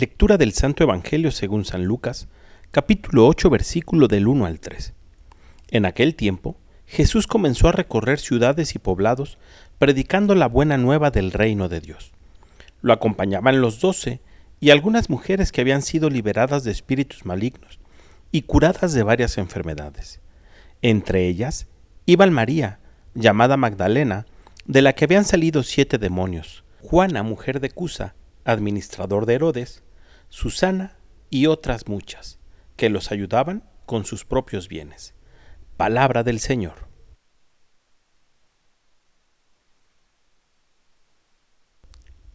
Lectura del Santo Evangelio según San Lucas, capítulo 8, versículo del 1 al 3. En aquel tiempo, Jesús comenzó a recorrer ciudades y poblados, predicando la buena nueva del reino de Dios. Lo acompañaban los doce y algunas mujeres que habían sido liberadas de espíritus malignos y curadas de varias enfermedades. Entre ellas iban María, llamada Magdalena, de la que habían salido siete demonios, Juana, mujer de Cusa, administrador de Herodes, Susana y otras muchas, que los ayudaban con sus propios bienes. Palabra del Señor.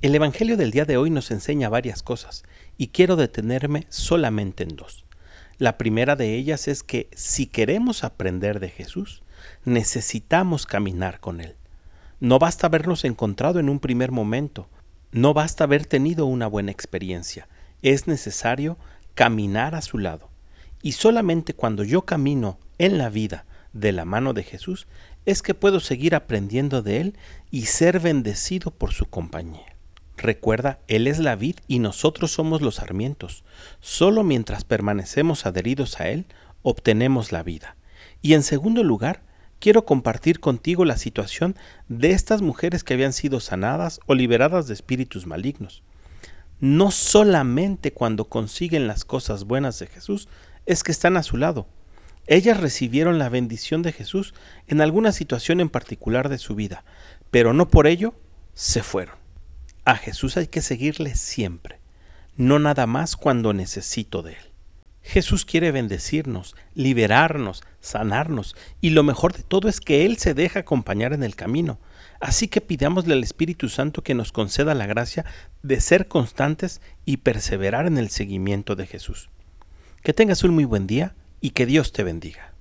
El Evangelio del día de hoy nos enseña varias cosas y quiero detenerme solamente en dos. La primera de ellas es que si queremos aprender de Jesús, necesitamos caminar con Él. No basta habernos encontrado en un primer momento, no basta haber tenido una buena experiencia, es necesario caminar a su lado. Y solamente cuando yo camino en la vida de la mano de Jesús es que puedo seguir aprendiendo de Él y ser bendecido por su compañía. Recuerda, Él es la vid y nosotros somos los sarmientos. Solo mientras permanecemos adheridos a Él, obtenemos la vida. Y en segundo lugar, quiero compartir contigo la situación de estas mujeres que habían sido sanadas o liberadas de espíritus malignos no solamente cuando consiguen las cosas buenas de Jesús, es que están a su lado. Ellas recibieron la bendición de Jesús en alguna situación en particular de su vida, pero no por ello se fueron. A Jesús hay que seguirle siempre, no nada más cuando necesito de Él. Jesús quiere bendecirnos, liberarnos, sanarnos, y lo mejor de todo es que Él se deja acompañar en el camino. Así que pidámosle al Espíritu Santo que nos conceda la gracia de ser constantes y perseverar en el seguimiento de Jesús. Que tengas un muy buen día y que Dios te bendiga.